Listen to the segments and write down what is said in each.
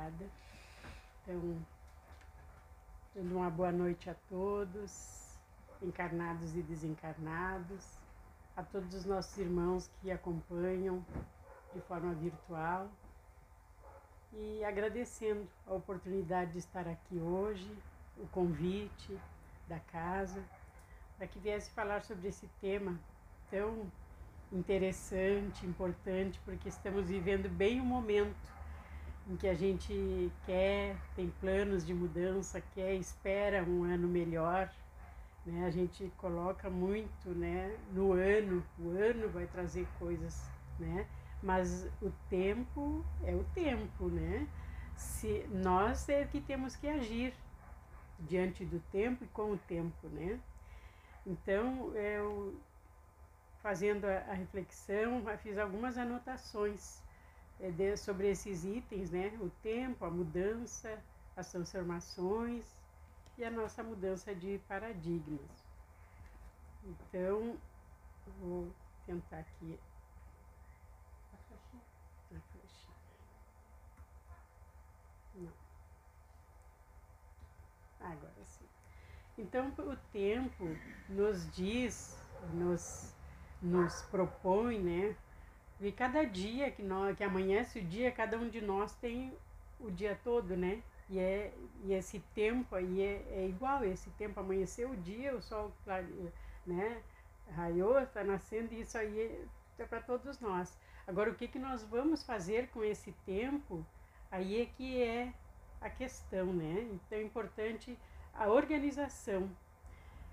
Obrigada. Então, dando uma boa noite a todos, encarnados e desencarnados, a todos os nossos irmãos que acompanham de forma virtual e agradecendo a oportunidade de estar aqui hoje, o convite da casa, para que viesse falar sobre esse tema tão interessante, importante, porque estamos vivendo bem o momento em que a gente quer, tem planos de mudança, quer, espera um ano melhor. Né? A gente coloca muito né, no ano, o ano vai trazer coisas, né? mas o tempo é o tempo, né? Se, nós é que temos que agir diante do tempo e com o tempo, né? Então, eu fazendo a, reflexão, fiz algumas anotações de, sobre esses itens, né? O tempo, a mudança, as transformações e a nossa mudança de paradigmas. Então, vou tentar aqui Não. Agora sim. Então, o tempo nos diz, nos nos propõe, né? E cada dia que, nós, que amanhece o dia, cada um de nós tem o dia todo, né? E, é, e esse tempo aí é, é igual, esse tempo amanheceu o dia, o sol né, raiou, está nascendo, e isso aí é para todos nós. Agora, o que, que nós vamos fazer com esse tempo, aí é que é a questão, né? Então é importante a organização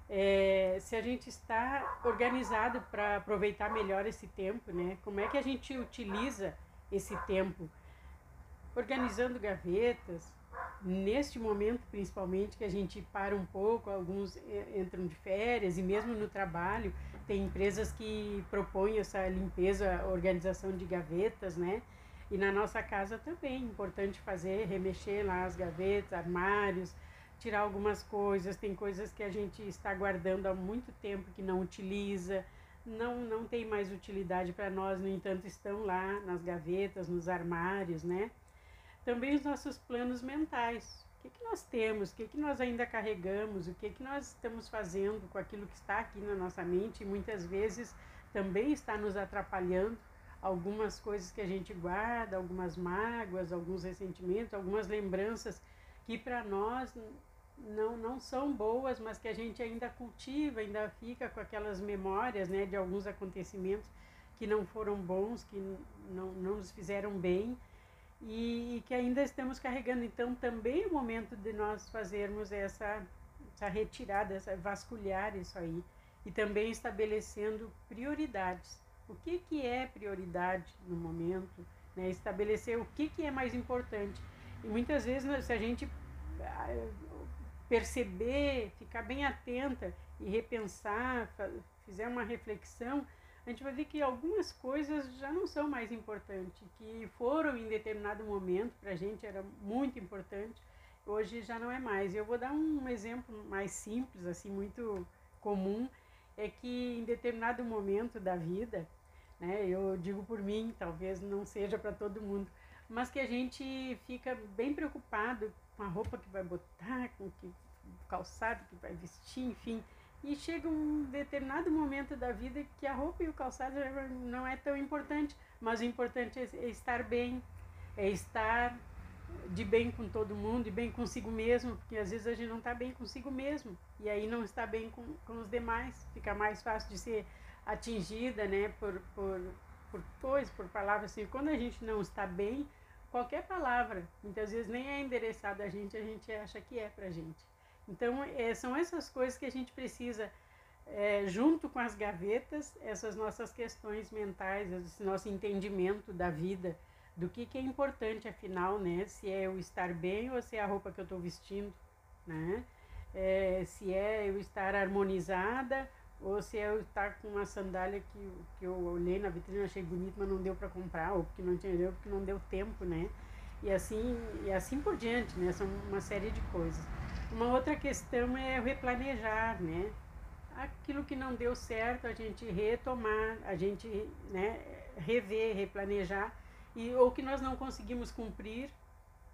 é, se a gente está organizado para aproveitar melhor esse tempo, né? Como é que a gente utiliza esse tempo? Organizando gavetas, neste momento principalmente que a gente para um pouco, alguns entram de férias e mesmo no trabalho tem empresas que propõem essa limpeza, organização de gavetas, né? E na nossa casa também é importante fazer, remexer lá as gavetas, armários, tirar algumas coisas, tem coisas que a gente está guardando há muito tempo que não utiliza, não, não tem mais utilidade para nós, no entanto, estão lá nas gavetas, nos armários, né? Também os nossos planos mentais. O que, que nós temos? O que, que nós ainda carregamos? O que, que nós estamos fazendo com aquilo que está aqui na nossa mente? E muitas vezes também está nos atrapalhando algumas coisas que a gente guarda, algumas mágoas, alguns ressentimentos, algumas lembranças que para nós não, não são boas, mas que a gente ainda cultiva, ainda fica com aquelas memórias né, de alguns acontecimentos que não foram bons, que não, não nos fizeram bem e, e que ainda estamos carregando. Então, também é o momento de nós fazermos essa, essa retirada, essa, vasculhar isso aí e também estabelecendo prioridades. O que, que é prioridade no momento? Né? Estabelecer o que, que é mais importante. E muitas vezes, se a gente perceber, ficar bem atenta e repensar, fizer uma reflexão, a gente vai ver que algumas coisas já não são mais importantes, que foram em determinado momento para a gente era muito importante, hoje já não é mais. Eu vou dar um exemplo mais simples, assim, muito comum, é que em determinado momento da vida, né, eu digo por mim, talvez não seja para todo mundo, mas que a gente fica bem preocupado com a roupa que vai botar, com que calçado que vai vestir, enfim. E chega um determinado momento da vida que a roupa e o calçado não é tão importante, mas o importante é, é estar bem, é estar de bem com todo mundo e bem consigo mesmo, porque às vezes a gente não está bem consigo mesmo e aí não está bem com, com os demais, fica mais fácil de ser atingida, né, por, por, por coisas, por palavras assim. Quando a gente não está bem, qualquer palavra, muitas vezes nem é endereçada a gente, a gente acha que é pra gente. Então, é, são essas coisas que a gente precisa, é, junto com as gavetas, essas nossas questões mentais, esse nosso entendimento da vida, do que, que é importante, afinal, né? Se é eu estar bem ou se é a roupa que eu estou vestindo, né? É, se é eu estar harmonizada ou se eu estar com uma sandália que, que eu olhei na vitrine, achei bonito, mas não deu para comprar, ou porque não tinha deu, porque não deu tempo, né? E assim, e assim por diante, né? São uma série de coisas. Uma outra questão é replanejar, né? Aquilo que não deu certo, a gente retomar, a gente né, rever, replanejar, e, ou que nós não conseguimos cumprir,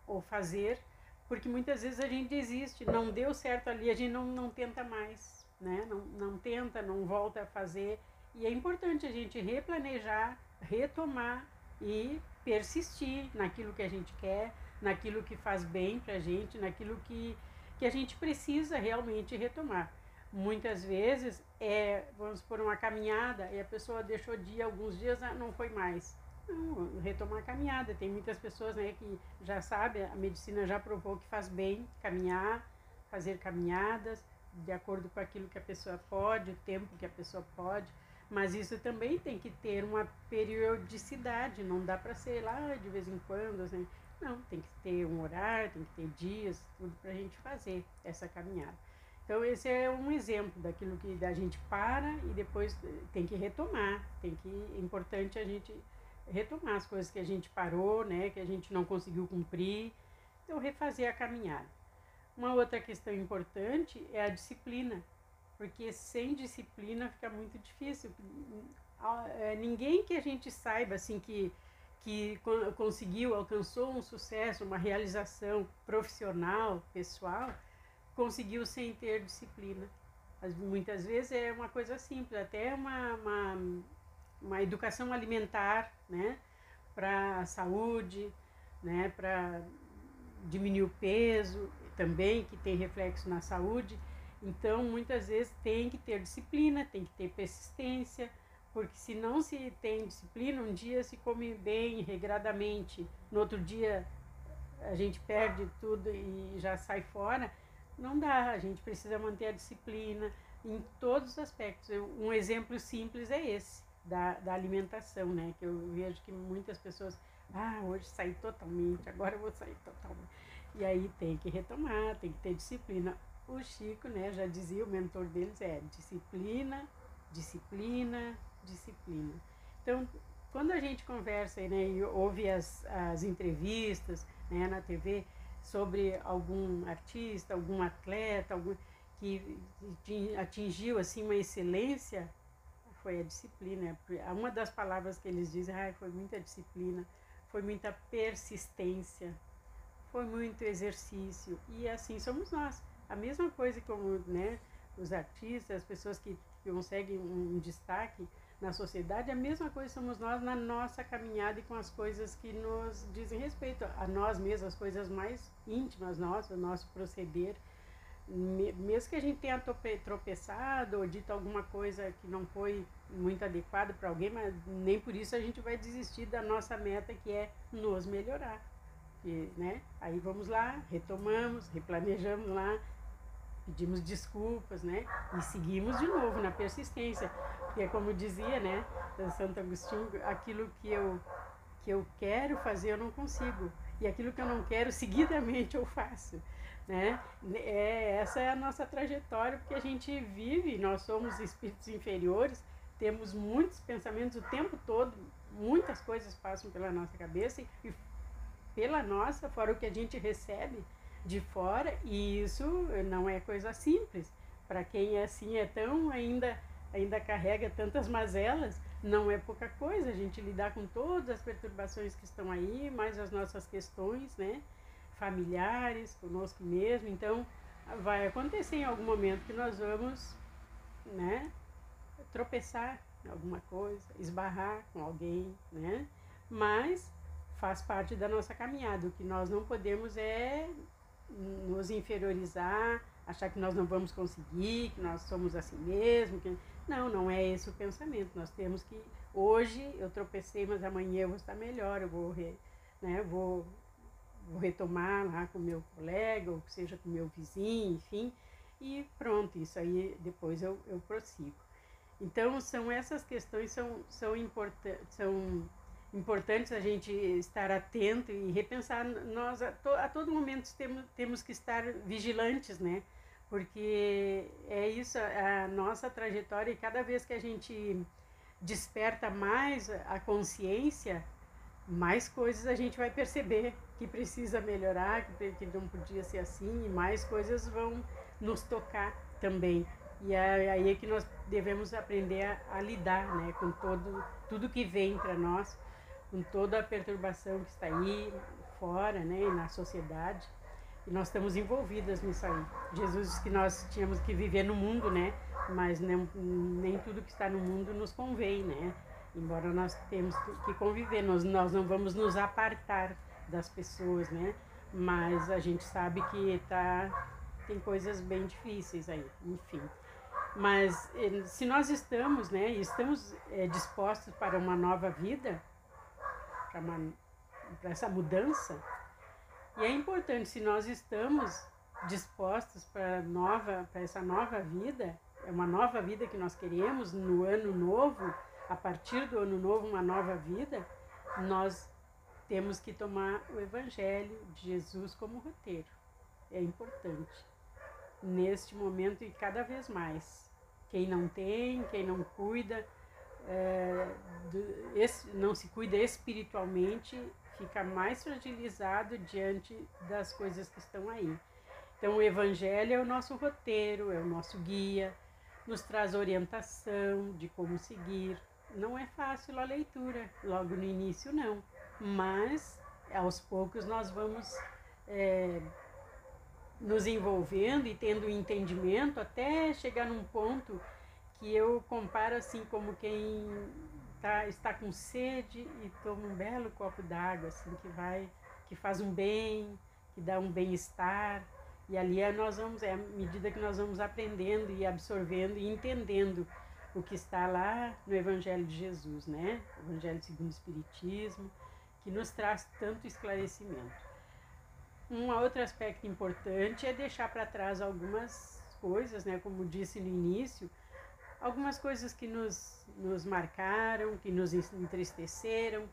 ou fazer, porque muitas vezes a gente desiste, não deu certo ali, a gente não, não tenta mais, né? Não, não tenta, não volta a fazer. E é importante a gente replanejar, retomar e persistir naquilo que a gente quer, naquilo que faz bem para a gente, naquilo que, que a gente precisa realmente retomar. Muitas vezes é, vamos por uma caminhada e a pessoa deixou dia alguns dias, ah, não foi mais. Não, retomar a caminhada. Tem muitas pessoas né, que já sabem, a medicina já provou que faz bem caminhar, fazer caminhadas, de acordo com aquilo que a pessoa pode, o tempo que a pessoa pode. Mas isso também tem que ter uma periodicidade, não dá para ser lá de vez em quando. Assim. Não, tem que ter um horário, tem que ter dias, tudo para a gente fazer essa caminhada. Então esse é um exemplo daquilo que a gente para e depois tem que retomar, tem que é importante a gente retomar as coisas que a gente parou, né, que a gente não conseguiu cumprir, então refazer a caminhada. Uma outra questão importante é a disciplina, porque sem disciplina fica muito difícil. É, ninguém que a gente saiba assim que que conseguiu, alcançou um sucesso, uma realização profissional, pessoal, conseguiu sem ter disciplina. muitas vezes é uma coisa simples, até uma, uma, uma educação alimentar, né? Para a saúde, né? Para diminuir o peso também, que tem reflexo na saúde. Então, muitas vezes tem que ter disciplina, tem que ter persistência, porque se não se tem disciplina, um dia se come bem, regradamente, no outro dia a gente perde tudo e já sai fora não dá, a gente precisa manter a disciplina em todos os aspectos. Um exemplo simples é esse, da, da alimentação, né? Que eu vejo que muitas pessoas, ah, hoje saí totalmente, agora eu vou sair totalmente. E aí tem que retomar, tem que ter disciplina. O Chico, né, já dizia, o mentor deles é disciplina, disciplina, disciplina. Então, quando a gente conversa né, e ouve as, as entrevistas né, na TV, sobre algum artista, algum atleta, algum que atingiu assim uma excelência, foi a disciplina. Uma das palavras que eles dizem, ah, foi muita disciplina, foi muita persistência, foi muito exercício. E assim somos nós. A mesma coisa como né, os artistas, as pessoas que conseguem um destaque, na sociedade, a mesma coisa somos nós na nossa caminhada e com as coisas que nos dizem respeito a nós mesmos, as coisas mais íntimas nossas, o nosso proceder. Mesmo que a gente tenha tropeçado ou dito alguma coisa que não foi muito adequada para alguém, mas nem por isso a gente vai desistir da nossa meta que é nos melhorar. E, né? Aí vamos lá, retomamos, replanejamos lá, pedimos desculpas, né? E seguimos de novo na persistência. Porque como dizia, né, Santo Agostinho, aquilo que eu que eu quero fazer eu não consigo e aquilo que eu não quero seguidamente eu faço, né? É, essa é a nossa trajetória porque a gente vive, nós somos espíritos inferiores, temos muitos pensamentos o tempo todo, muitas coisas passam pela nossa cabeça e pela nossa, fora o que a gente recebe de fora, e isso não é coisa simples. Para quem é assim é tão ainda ainda carrega tantas mazelas, não é pouca coisa a gente lidar com todas as perturbações que estão aí, mais as nossas questões, né, familiares, conosco mesmo. Então, vai acontecer em algum momento que nós vamos, né, tropeçar em alguma coisa, esbarrar com alguém, né? Mas faz parte da nossa caminhada. O que nós não podemos é nos inferiorizar, achar que nós não vamos conseguir, que nós somos assim mesmo, que não, não é esse o pensamento. Nós temos que hoje eu tropecei, mas amanhã eu vou estar melhor, eu vou, re, né, vou, vou retomar lá com meu colega, ou seja com meu vizinho, enfim, e pronto, isso aí depois eu, eu prossigo. Então são essas questões são, são, importan são importantes a gente estar atento e repensar. Nós a, to, a todo momento temos, temos que estar vigilantes, né? porque é isso a nossa trajetória e cada vez que a gente desperta mais a consciência, mais coisas a gente vai perceber que precisa melhorar, que, que não podia ser assim, e mais coisas vão nos tocar também. E aí é que nós devemos aprender a, a lidar né, com todo, tudo que vem para nós, com toda a perturbação que está aí, fora, né, e na sociedade. E nós estamos envolvidas nisso aí. Jesus disse que nós tínhamos que viver no mundo, né? Mas nem, nem tudo que está no mundo nos convém, né? Embora nós temos que conviver, nós, nós não vamos nos apartar das pessoas, né? Mas a gente sabe que tá, tem coisas bem difíceis aí, enfim. Mas eh, se nós estamos, né, estamos é, dispostos para uma nova vida, para, essa mudança, e é importante, se nós estamos dispostos para nova, para essa nova vida, é uma nova vida que nós queremos no ano novo, a partir do ano novo, uma nova vida, nós temos que tomar o Evangelho de Jesus como roteiro. É importante. Neste momento e cada vez mais. Quem não tem, quem não cuida, é, do, não se cuida espiritualmente, fica mais fragilizado diante das coisas que estão aí. Então, o Evangelho é o nosso roteiro, é o nosso guia, nos traz orientação de como seguir. Não é fácil a leitura, logo no início, não, mas aos poucos nós vamos é, nos envolvendo e tendo entendimento até chegar num ponto que eu comparo assim como quem tá, está com sede e toma um belo copo d'água, assim, que vai, que faz um bem, que dá um bem-estar. E ali é, nós vamos, é à medida que nós vamos aprendendo e absorvendo e entendendo o que está lá no Evangelho de Jesus, né? Evangelho segundo o Espiritismo, que nos traz tanto esclarecimento. Um outro aspecto importante é deixar para trás algumas coisas, né? Como disse no início, algumas coisas que nos, nos marcaram, que nos entristeceram,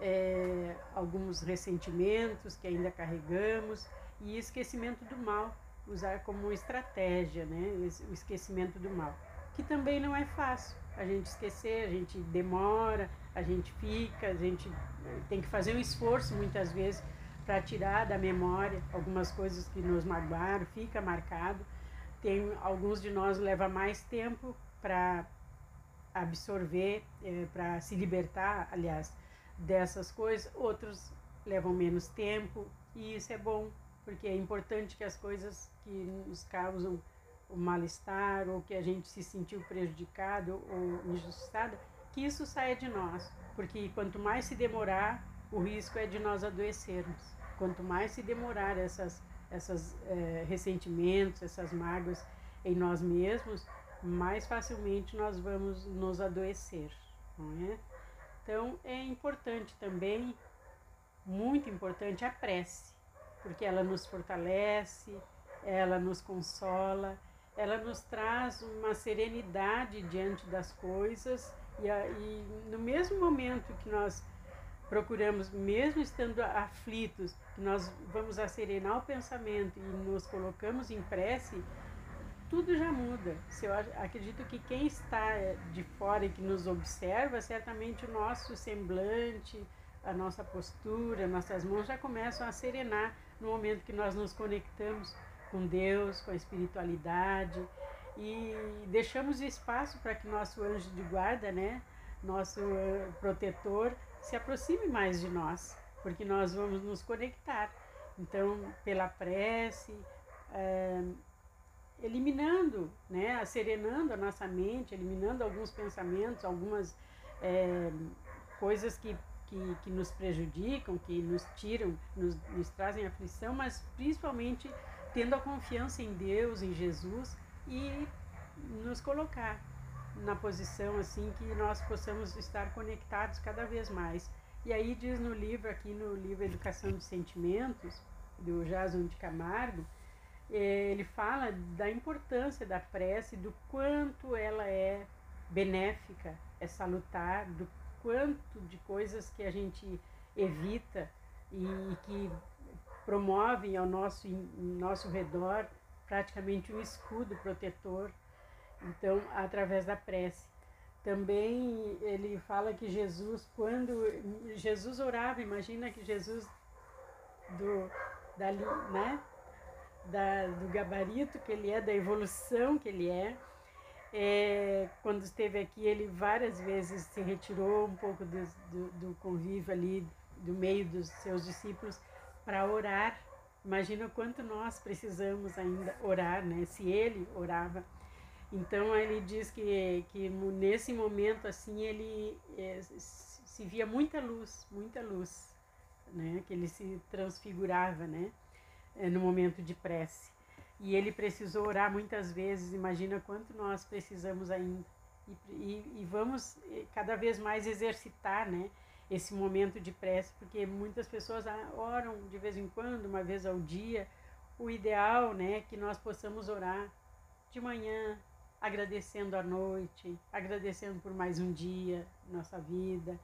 é, alguns ressentimentos que ainda carregamos e esquecimento do mal, usar como estratégia, né, o esquecimento do mal, que também não é fácil. A gente esquecer, a gente demora, a gente fica, a gente é, tem que fazer um esforço muitas vezes para tirar da memória algumas coisas que nos magoaram, fica marcado. Tem alguns de nós leva mais tempo para absorver, é, para se libertar, aliás, dessas coisas. Outros levam menos tempo e isso é bom, porque é importante que as coisas que nos causam o mal-estar ou que a gente se sentiu prejudicado ou injustiçado, que isso saia de nós, porque quanto mais se demorar, o risco é de nós adoecermos. Quanto mais se demorar essas, essas é, ressentimentos, essas mágoas em nós mesmos, mais facilmente nós vamos nos adoecer, não é? Então é importante também, muito importante, a prece, porque ela nos fortalece, ela nos consola, ela nos traz uma serenidade diante das coisas e, e no mesmo momento que nós procuramos, mesmo estando aflitos, nós vamos serenar o pensamento e nos colocamos em prece, tudo já muda. Se eu acredito que quem está eh, de fora e que nos observa, certamente o nosso semblante, a nossa postura, nossas mãos já começam a serenar no momento que nós nos conectamos com Deus, com a espiritualidade e deixamos espaço para que nosso anjo de guarda, né, nosso eh, protetor, se aproxime mais de nós, porque nós vamos nos conectar. Então, pela prece, é, eliminando, né, serenando a nossa mente, eliminando alguns pensamentos, algumas é, coisas que, que, que, nos prejudicam, que nos tiram, nos, nos trazem aflição, mas principalmente tendo a confiança em Deus, em Jesus e nos colocar na posição assim que nós possamos estar conectados cada vez mais. E aí diz no livro, aqui no livro Educação dos Sentimentos, do Jason de Camargo, ele fala da importância da prece, do quanto ela é benéfica, é salutar, do quanto de coisas que a gente evita e que promovem ao nosso, nosso redor praticamente um escudo protetor, então, através da prece. Também ele fala que Jesus, quando Jesus orava, imagina que Jesus do, dali, né, da, do gabarito que ele é, da evolução que ele é. é. Quando esteve aqui, ele várias vezes se retirou um pouco do, do, do convívio ali, do meio dos seus discípulos, para orar. Imagina o quanto nós precisamos ainda orar, né? Se ele orava. Então ele diz que, que nesse momento assim ele é, se via muita luz, muita luz, né? Que ele se transfigurava, né? É, no momento de prece. E ele precisou orar muitas vezes. Imagina quanto nós precisamos ainda. E, e, e vamos eh, cada vez mais exercitar, né? esse momento de prece, porque muitas pessoas ah, oram de vez em quando, uma vez ao dia. O ideal, né, é que nós possamos orar de manhã, agradecendo a noite, agradecendo por mais um dia nossa vida,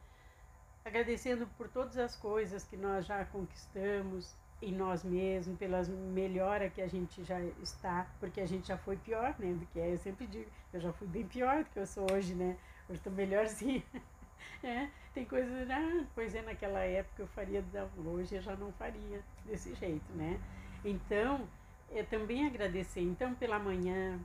agradecendo por todas as coisas que nós já conquistamos em nós mesmos, pelas melhora que a gente já está, porque a gente já foi pior, né? Porque eu sempre digo, eu já fui bem pior do que eu sou hoje, né? Hoje estou melhorzinha. É, tem coisas, ah, pois é, naquela época eu faria, hoje eu já não faria desse jeito, né? Então, é também agradecer. Então, pela manhã,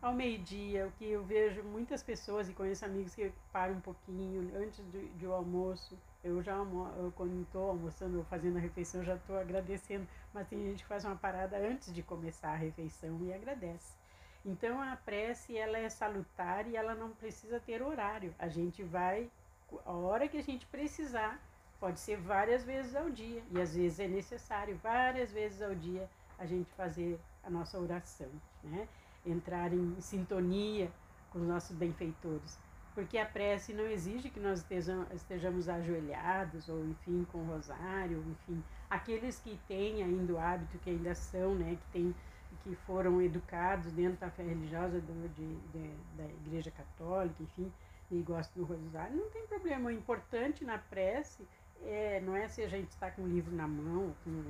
ao meio-dia, o que eu vejo muitas pessoas e conheço amigos que param um pouquinho antes do, do almoço. Eu já, eu, quando estou almoçando ou fazendo a refeição, já estou agradecendo, mas tem gente que faz uma parada antes de começar a refeição e agradece. Então a prece ela é salutar e ela não precisa ter horário. A gente vai a hora que a gente precisar, pode ser várias vezes ao dia e às vezes é necessário várias vezes ao dia a gente fazer a nossa oração, né? Entrar em sintonia com os nossos benfeitores. Porque a prece não exige que nós estejamos ajoelhados ou, enfim, com rosário, enfim. Aqueles que têm ainda o hábito, que ainda são, né, que têm que foram educados dentro da fé religiosa do, de, de, da Igreja Católica, enfim, e gostam do rosário, não tem problema. O importante na prece é, não é se a gente está com um livro na mão, com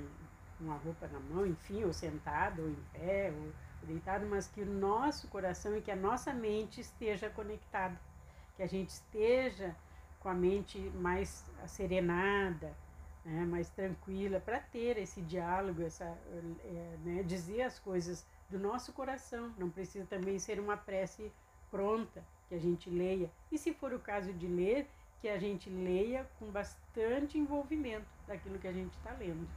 uma roupa na mão, enfim, ou sentado, ou em pé, ou deitado, mas que o nosso coração e que a nossa mente esteja conectada, que a gente esteja com a mente mais serenada, né, mais tranquila, para ter esse diálogo, essa, é, né, dizer as coisas do nosso coração. Não precisa também ser uma prece pronta que a gente leia. E se for o caso de ler, que a gente leia com bastante envolvimento daquilo que a gente está lendo.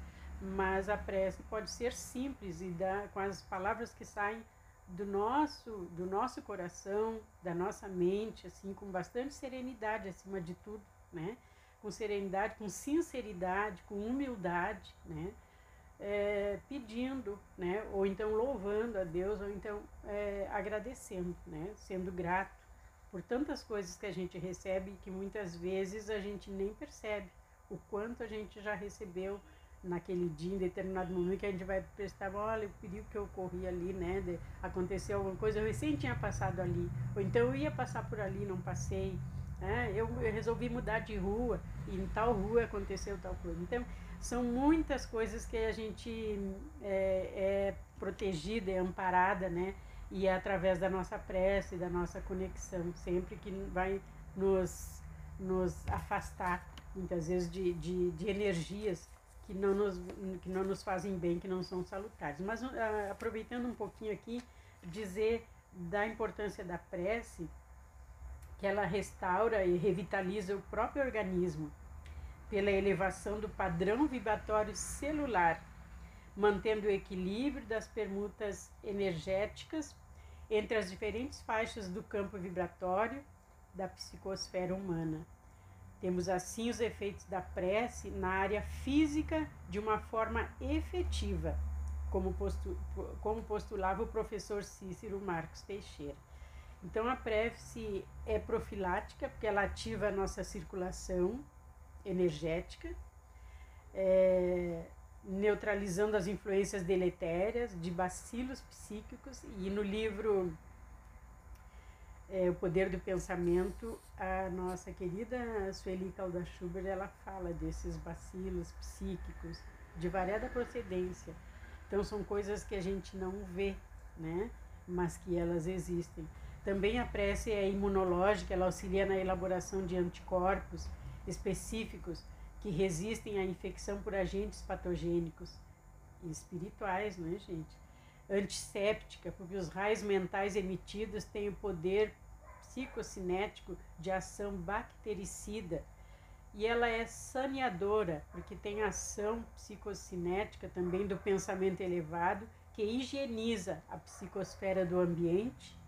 Mas a prece pode ser simples e dá, com as palavras que saem do nosso, do nosso coração, da nossa mente, assim, com bastante serenidade acima de tudo, né? com serenidade, com sinceridade, com humildade, né? É, pedindo, né? Ou então louvando a Deus, ou então é, agradecendo, né? Sendo grato por tantas coisas que a gente recebe que muitas vezes a gente nem percebe o quanto a gente já recebeu naquele dia, em determinado momento que a gente vai prestar, olha, o perigo que eu corri ali, né? De, aconteceu alguma coisa, eu recém tinha passado ali, ou então eu ia passar por ali, não passei né? Eu, eu resolvi mudar de rua e em tal rua aconteceu tal coisa. Então, são muitas coisas que a gente é, é protegida, é amparada, né? E é através da nossa prece, da nossa conexão, sempre que vai nos, nos afastar, muitas vezes, de, de, de energias que não, nos, que não nos fazem bem, que não são salutares. Mas uh, aproveitando um pouquinho aqui, dizer da importância da prece, que ela restaura e revitaliza o próprio organismo pela elevação do padrão vibratório celular, mantendo o equilíbrio das permutas energéticas entre as diferentes faixas do campo vibratório da psicosfera humana. Temos assim os efeitos da prece na área física de uma forma efetiva, como, postu como postulava o professor Cícero Marcos Teixeira. Então a prece é profilática, porque ela ativa a nossa circulação energética, é, neutralizando as influências deletérias de bacilos psíquicos. E no livro é, O Poder do Pensamento, a nossa querida Sueli Calda Schubert, ela fala desses bacilos psíquicos de variada procedência. Então são coisas que a gente não vê, né? mas que elas existem. Também a prece é imunológica, ela auxilia na elaboração de anticorpos específicos que resistem à infecção por agentes patogênicos espirituais, não é, gente? Antisséptica, porque os raios mentais emitidos têm o poder psicocinético de ação bactericida e ela é saneadora, porque tem ação psicocinética também do pensamento elevado, que higieniza a psicosfera do ambiente,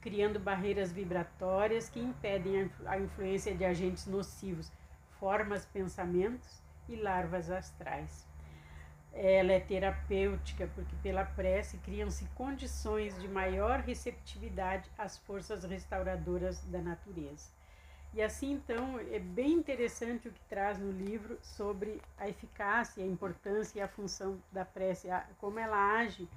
criando barreiras vibratórias que impedem a influência de agentes nocivos, formas pensamentos e larvas astrais. Ela é terapêutica porque pela prece criam-se condições de maior receptividade às forças restauradoras da natureza. E assim, então, é bem interessante o que traz no livro sobre a eficácia, a importância e a função da prece, como ela age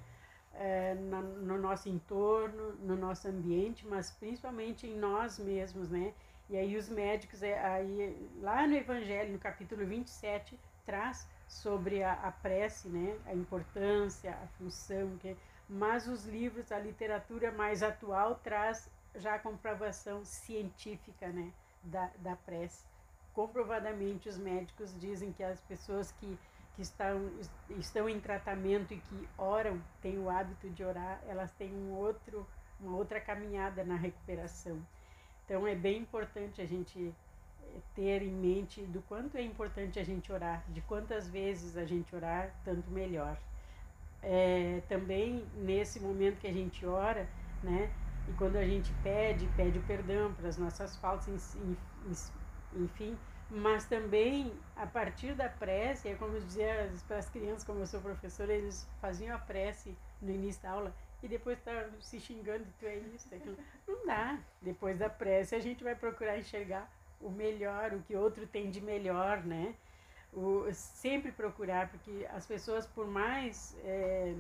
é, no nosso entorno, no nosso ambiente, mas principalmente em nós mesmos, né? E aí os médicos, é, aí, lá no Evangelho, no capítulo 27, traz sobre a, a prece, né? A importância, a função, que, mas os livros, a literatura mais atual traz já a comprovação científica, né? da, da prece. Comprovadamente, os médicos dizem que as pessoas que, que estão, estão em tratamento e que oram, têm o hábito de orar, elas têm um outro, uma outra caminhada na recuperação. Então, é bem importante a gente ter em mente do quanto é importante a gente orar, de quantas vezes a gente orar, tanto melhor. É, também nesse momento que a gente ora, né, e quando a gente pede, pede o perdão para as nossas faltas, enfim, mas também a partir da prece, é como dizia para as crianças, como eu sou professora, eles faziam a prece no início da aula e depois estavam se xingando, tu é isso, é aquilo. Não dá. Depois da prece a gente vai procurar enxergar o melhor, o que outro tem de melhor, né? O, sempre procurar, porque as pessoas, por mais é,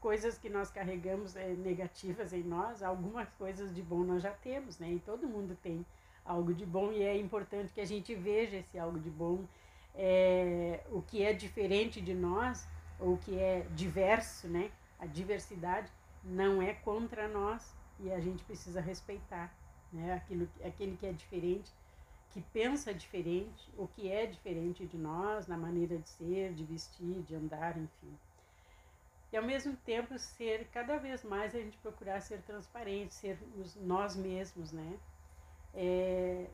coisas que nós carregamos é, negativas em nós, algumas coisas de bom nós já temos, né? E todo mundo tem algo de bom e é importante que a gente veja esse algo de bom, é, o que é diferente de nós, ou o que é diverso, né? A diversidade não é contra nós e a gente precisa respeitar, né? Aquilo, aquele que é diferente, que pensa diferente, o que é diferente de nós, na maneira de ser, de vestir, de andar, enfim e ao mesmo tempo ser cada vez mais a gente procurar ser transparente, ser os, nós mesmos, né? É,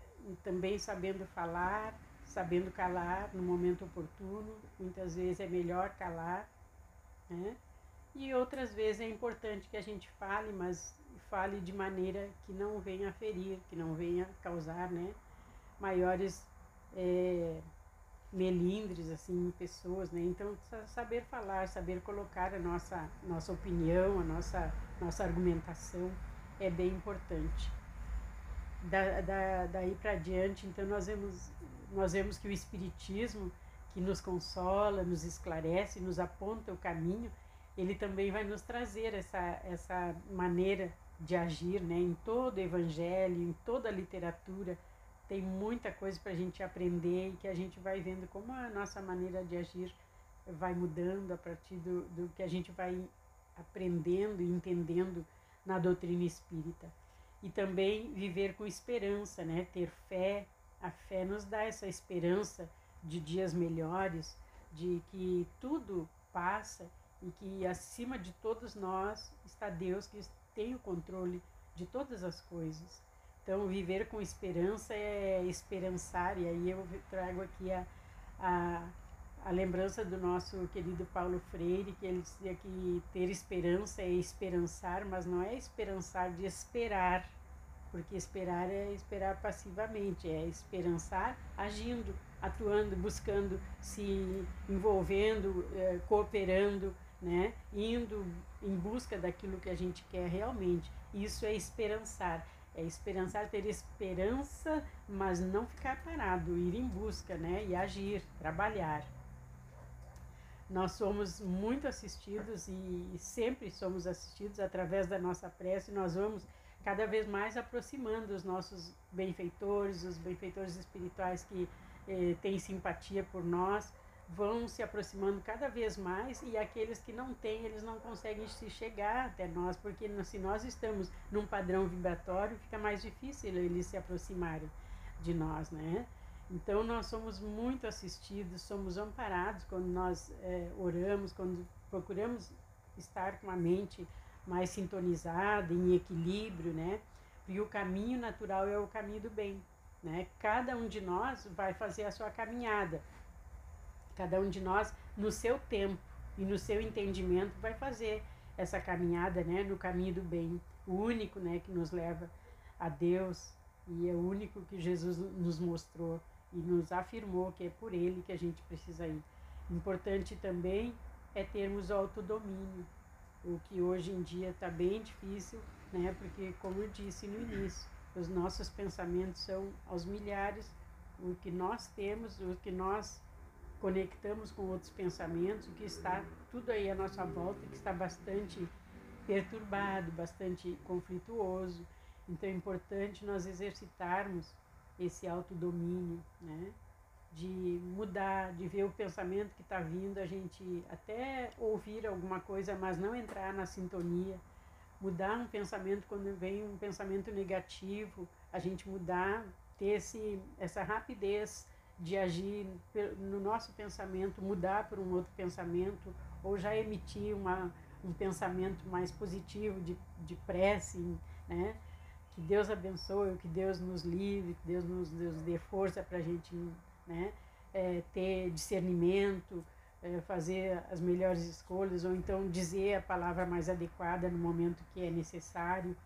também sabendo falar, sabendo calar no momento oportuno, muitas vezes é melhor calar, né? E outras vezes é importante que a gente fale, mas fale de maneira que não venha ferir, que não venha causar, né? Maiores é, melindres assim em pessoas, né? Então saber falar, saber colocar a nossa nossa opinião, a nossa nossa argumentação é bem importante. Da, da, daí para diante, então nós vemos nós vemos que o espiritismo que nos consola, nos esclarece, nos aponta o caminho, ele também vai nos trazer essa essa maneira de agir, né? Em todo o evangelho, em toda a literatura tem muita coisa para a gente aprender e que a gente vai vendo como a nossa maneira de agir vai mudando a partir do, do que a gente vai aprendendo e entendendo na doutrina espírita. E também viver com esperança, né? ter fé. A fé nos dá essa esperança de dias melhores, de que tudo passa e que acima de todos nós está Deus que tem o controle de todas as coisas. Então, viver com esperança é esperançar, e aí eu trago aqui a, a, a lembrança do nosso querido Paulo Freire, que ele dizia que ter esperança é esperançar, mas não é esperançar de esperar, porque esperar é esperar passivamente, é esperançar agindo, atuando, buscando, se envolvendo, eh, cooperando, né? indo em busca daquilo que a gente quer realmente. Isso é esperançar. É esperançar, ter esperança, mas não ficar parado, ir em busca, né? E agir, trabalhar. Nós somos muito assistidos e sempre somos assistidos através da nossa prece. Nós vamos cada vez mais aproximando os nossos benfeitores, os benfeitores espirituais que eh, têm simpatia por nós vão se aproximando cada vez mais e aqueles que não têm, eles não conseguem se chegar até nós, porque se nós estamos num padrão vibratório, fica mais difícil eles se aproximarem de nós, né? Então nós somos muito assistidos, somos amparados quando nós é, oramos, quando procuramos estar com a mente mais sintonizada, em equilíbrio, né? E o caminho natural é o caminho do bem, né? Cada um de nós vai fazer a sua caminhada. Cada um de nós, no seu tempo e no seu entendimento, vai fazer essa caminhada, né, no caminho do bem, o único, né, que nos leva a Deus e é o único que Jesus nos mostrou e nos afirmou que é por ele que a gente precisa ir. Importante também é termos autodomínio, o que hoje em dia está bem difícil, né? Porque, como eu disse no início, os nossos pensamentos são aos milhares, o que nós temos, o que nós conectamos com outros pensamentos, o que está tudo aí à nossa volta, que está bastante perturbado, bastante conflituoso. Então é importante nós exercitarmos esse autodomínio, né? de mudar, de ver o pensamento que está vindo, a gente até ouvir alguma coisa, mas não entrar na sintonia, mudar um pensamento quando vem um pensamento negativo, a gente mudar, ter esse, essa rapidez de agir no nosso pensamento, mudar para um outro pensamento, ou já emitir uma, um pensamento mais positivo de, de prece, né? Que Deus abençoe, que Deus nos livre, que Deus nos, nos dê força para a gente né? É, ter discernimento, é, fazer as melhores escolhas, ou então dizer a palavra mais adequada no momento que é necessário.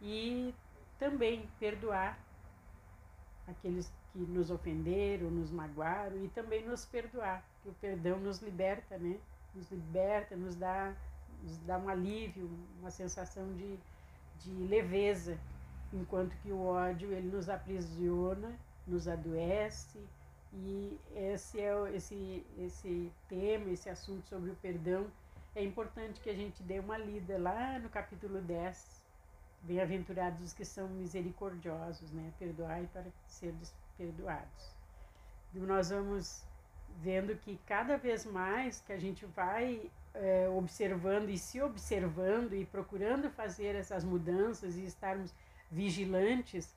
E também perdoar aqueles que nos ofenderam, nos magoaram, e também nos perdoar, que o perdão nos liberta, né? Nos liberta, nos dá, nos dá um alívio, uma sensação de, de leveza, enquanto que o ódio ele nos aprisiona, nos adoece, e esse é esse esse tema, esse assunto sobre o perdão, é importante que a gente dê uma lida lá no capítulo 10. Bem-aventurados os que são misericordiosos, né? Perdoai para ser perdoados. Nós vamos vendo que cada vez mais que a gente vai é, observando e se observando e procurando fazer essas mudanças e estarmos vigilantes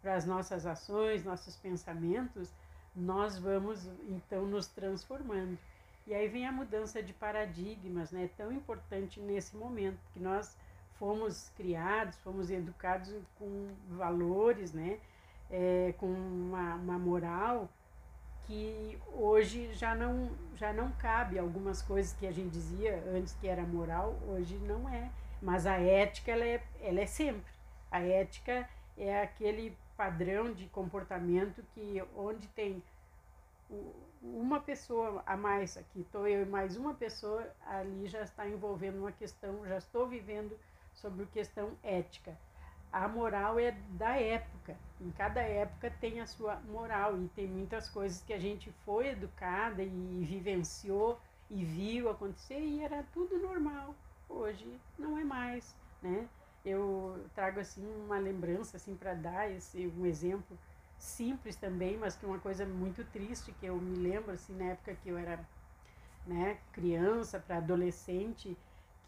para as nossas ações, nossos pensamentos, nós vamos então nos transformando. E aí vem a mudança de paradigmas, né? Tão importante nesse momento que nós fomos criados, fomos educados com valores, né? É, com uma, uma moral que hoje já não já não cabe. Algumas coisas que a gente dizia antes que era moral hoje não é. Mas a ética ela é, ela é sempre. A ética é aquele padrão de comportamento que onde tem uma pessoa a mais aqui, estou eu e mais uma pessoa, ali já está envolvendo uma questão, já estou vivendo sobre questão ética. A moral é da época, em cada época tem a sua moral e tem muitas coisas que a gente foi educada e vivenciou e viu acontecer e era tudo normal. Hoje não é mais, né? Eu trago assim uma lembrança assim para dar esse um exemplo simples também, mas que uma coisa muito triste que eu me lembro assim na época que eu era né, criança para adolescente,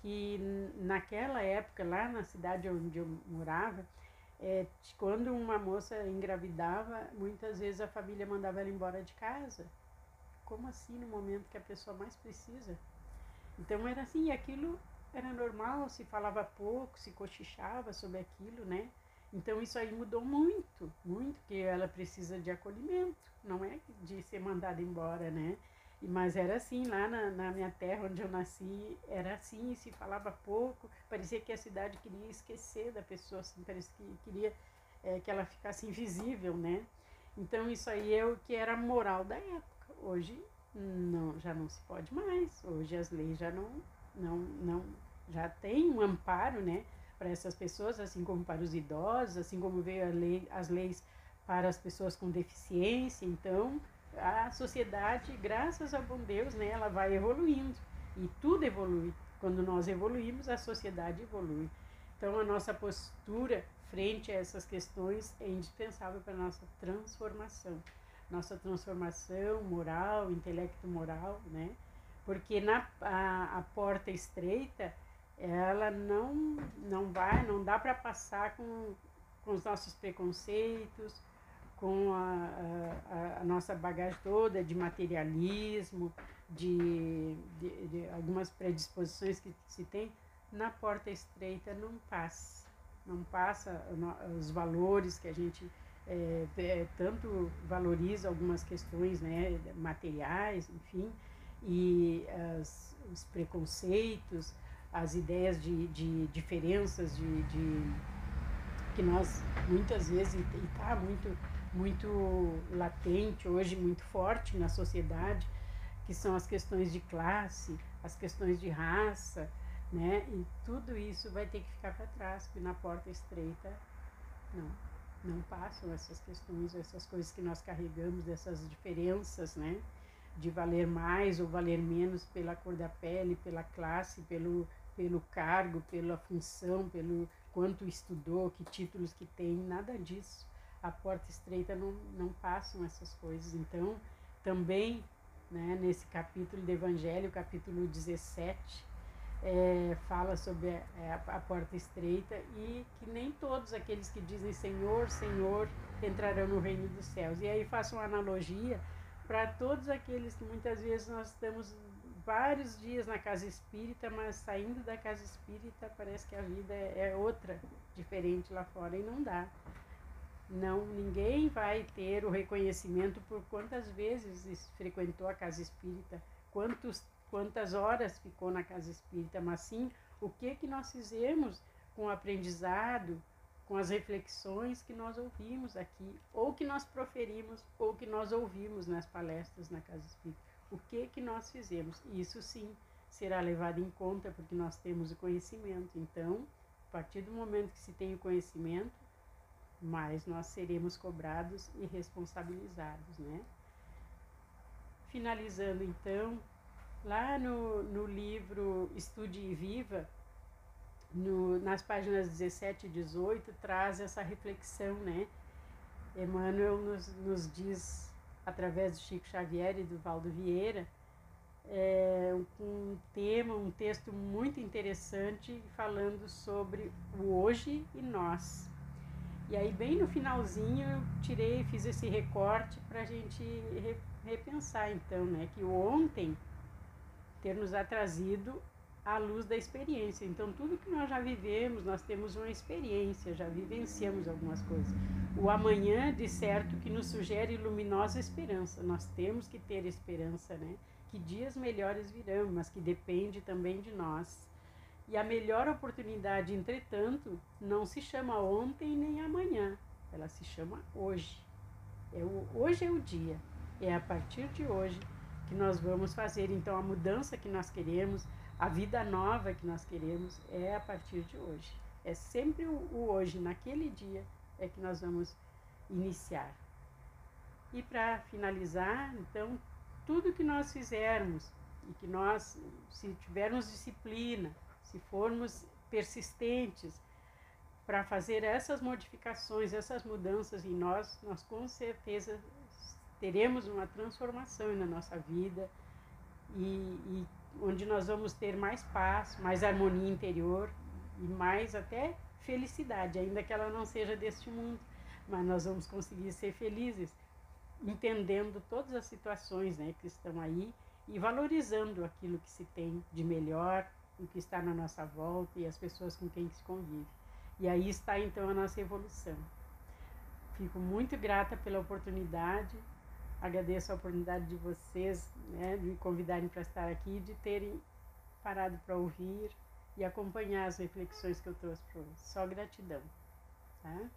que naquela época lá na cidade onde eu morava, é, quando uma moça engravidava, muitas vezes a família mandava ela embora de casa. Como assim no momento que a pessoa mais precisa? Então era assim, aquilo era normal, se falava pouco, se cochichava sobre aquilo, né? Então isso aí mudou muito, muito, que ela precisa de acolhimento, não é de ser mandada embora, né? Mas era assim, lá na, na minha terra onde eu nasci, era assim, se falava pouco, parecia que a cidade queria esquecer da pessoa, assim, parecia que queria é, que ela ficasse invisível, né? Então isso aí é o que era a moral da época. Hoje não, já não se pode mais. Hoje as leis já não, não, não já tem um amparo, né? para essas pessoas, assim como para os idosos, assim como veio lei, as leis para as pessoas com deficiência. Então, a sociedade, graças ao bom Deus, né, ela vai evoluindo e tudo evolui. Quando nós evoluímos, a sociedade evolui. Então, a nossa postura frente a essas questões é indispensável para a nossa transformação. Nossa transformação moral, intelecto moral, né? Porque na a, a porta estreita, ela não, não vai, não dá para passar com, com os nossos preconceitos, com a, a, a, nossa bagagem toda de materialismo, de, de, de, algumas predisposições que se tem, na porta estreita não passa. Não passa os valores que a gente é, é, tanto valoriza algumas questões né, materiais, enfim, e as, os preconceitos, as ideias de, de diferenças de, de, que nós muitas vezes e está muito muito latente hoje muito forte na sociedade que são as questões de classe as questões de raça né e tudo isso vai ter que ficar para trás porque na porta estreita não não passam essas questões essas coisas que nós carregamos dessas diferenças né de valer mais ou valer menos pela cor da pele, pela classe, pelo, pelo cargo, pela função, pelo quanto estudou, que títulos que tem, nada disso. A porta estreita não, não passam essas coisas. Então, também, né, nesse capítulo do Evangelho, capítulo 17, é, fala sobre a, é, a, porta estreita e que nem todos aqueles que dizem Senhor, Senhor entrarão no reino dos céus. E aí faço uma analogia para todos aqueles que muitas vezes nós estamos vários dias na casa espírita, mas saindo da casa espírita parece que a vida é, é outra, diferente lá fora e não dá. Não, ninguém vai ter o reconhecimento por quantas vezes frequentou a casa espírita, quantos, quantas horas ficou na casa espírita, mas sim o que que nós fizemos com o aprendizado, com as reflexões que nós ouvimos aqui, ou que nós proferimos, ou que nós ouvimos nas palestras na Casa Espírita. O que que nós fizemos? Isso sim será levado em conta porque nós temos o conhecimento. Então, a partir do momento que se tem o conhecimento, mais nós seremos cobrados e responsabilizados, né? Finalizando então, lá no, no livro Estude e Viva, no, nas páginas 17 e 18, traz essa reflexão, né? Emmanuel nos, nos diz, através do Chico Xavier e do Valdo Vieira, é, um tema, um texto muito interessante falando sobre o hoje e nós. E aí, bem no finalzinho, eu tirei, fiz esse recorte para a gente repensar, então, né? Que ontem ter nos atrazido à luz da experiência. Então, tudo que nós já vivemos, nós temos uma experiência, já vivenciamos algumas coisas. O amanhã, de certo, que nos sugere luminosa esperança. Nós temos que ter esperança, né? Que dias melhores virão, mas que depende também de nós. E a melhor oportunidade, entretanto, não se chama ontem nem amanhã, ela se chama hoje. É o, hoje é o dia, é a partir de hoje que nós vamos fazer então a mudança que nós queremos, a vida nova que nós queremos é a partir de hoje. É sempre o, o hoje, naquele dia, é que nós vamos iniciar. E para finalizar, então, tudo que nós fizermos e que nós, se tivermos disciplina, se formos persistentes para fazer essas modificações, essas mudanças em nós, nós com certeza teremos uma transformação na nossa vida e, e onde nós vamos ter mais paz, mais harmonia interior e mais até felicidade, ainda que ela não seja deste mundo, mas nós vamos conseguir ser felizes entendendo todas as situações né, que estão aí e valorizando aquilo que se tem de melhor, o que está na nossa volta e as pessoas com quem se convive. E aí está então a nossa evolução. Fico muito grata pela oportunidade Agradeço a oportunidade de vocês né, de me convidarem para estar aqui, de terem parado para ouvir e acompanhar as reflexões que eu trouxe para vocês. Só gratidão. Tá?